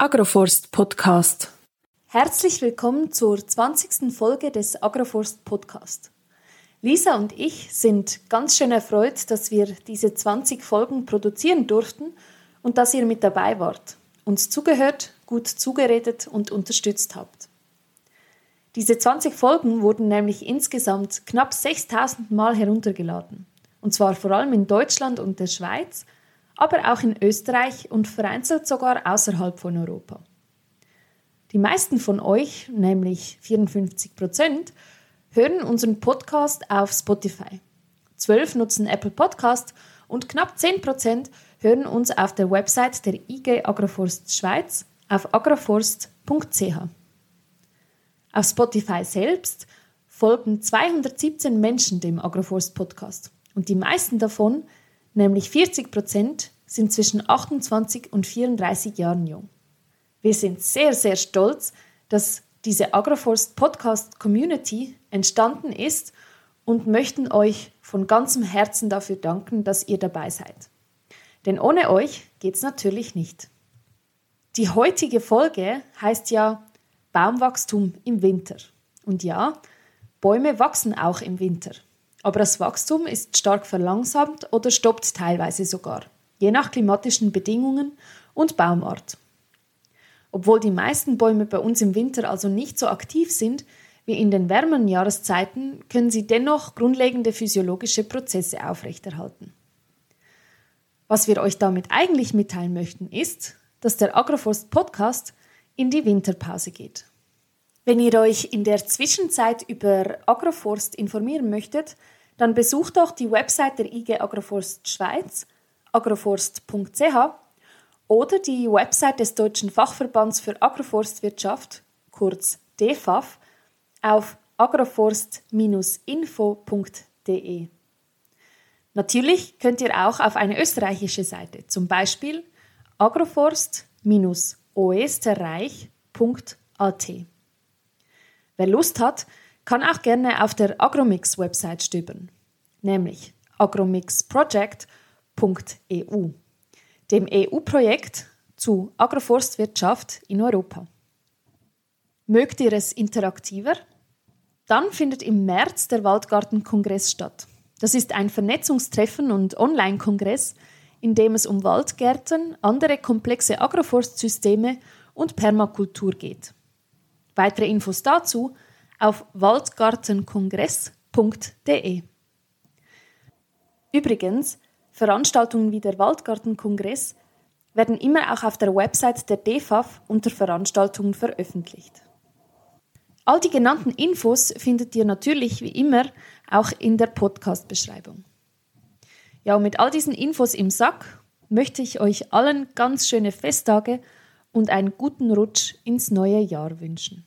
Agroforst Podcast. Herzlich willkommen zur 20. Folge des Agroforst Podcast. Lisa und ich sind ganz schön erfreut, dass wir diese 20 Folgen produzieren durften und dass ihr mit dabei wart, uns zugehört, gut zugeredet und unterstützt habt. Diese 20 Folgen wurden nämlich insgesamt knapp 6000 Mal heruntergeladen. Und zwar vor allem in Deutschland und der Schweiz – aber auch in Österreich und vereinzelt sogar außerhalb von Europa. Die meisten von euch, nämlich 54 Prozent, hören unseren Podcast auf Spotify. Zwölf nutzen Apple Podcast und knapp 10 Prozent hören uns auf der Website der IG Agroforst Schweiz auf agroforst.ch. Auf Spotify selbst folgen 217 Menschen dem Agroforst Podcast und die meisten davon nämlich 40 Prozent sind zwischen 28 und 34 Jahren jung. Wir sind sehr, sehr stolz, dass diese Agroforst Podcast Community entstanden ist und möchten euch von ganzem Herzen dafür danken, dass ihr dabei seid. Denn ohne euch geht's natürlich nicht. Die heutige Folge heißt ja Baumwachstum im Winter. Und ja, Bäume wachsen auch im Winter. Aber das Wachstum ist stark verlangsamt oder stoppt teilweise sogar, je nach klimatischen Bedingungen und Baumart. Obwohl die meisten Bäume bei uns im Winter also nicht so aktiv sind wie in den wärmeren Jahreszeiten, können sie dennoch grundlegende physiologische Prozesse aufrechterhalten. Was wir euch damit eigentlich mitteilen möchten, ist, dass der Agroforst Podcast in die Winterpause geht. Wenn ihr euch in der Zwischenzeit über Agroforst informieren möchtet, dann besucht doch die Website der IG Agroforst Schweiz, agroforst.ch oder die Website des Deutschen Fachverbands für Agroforstwirtschaft, kurz DFAF, auf agroforst-info.de. Natürlich könnt ihr auch auf eine österreichische Seite, zum Beispiel agroforst-oesterreich.at. Wer Lust hat, kann auch gerne auf der Agromix-Website stöbern, nämlich agromixproject.eu, dem EU-Projekt zu Agroforstwirtschaft in Europa. Mögt ihr es interaktiver? Dann findet im März der Waldgartenkongress statt. Das ist ein Vernetzungstreffen und Online-Kongress, in dem es um Waldgärten, andere komplexe Agroforstsysteme und Permakultur geht. Weitere Infos dazu auf waldgartenkongress.de. Übrigens, Veranstaltungen wie der Waldgartenkongress werden immer auch auf der Website der DFAF unter Veranstaltungen veröffentlicht. All die genannten Infos findet ihr natürlich wie immer auch in der Podcast-Beschreibung. Ja, und mit all diesen Infos im Sack möchte ich euch allen ganz schöne Festtage und einen guten Rutsch ins neue Jahr wünschen.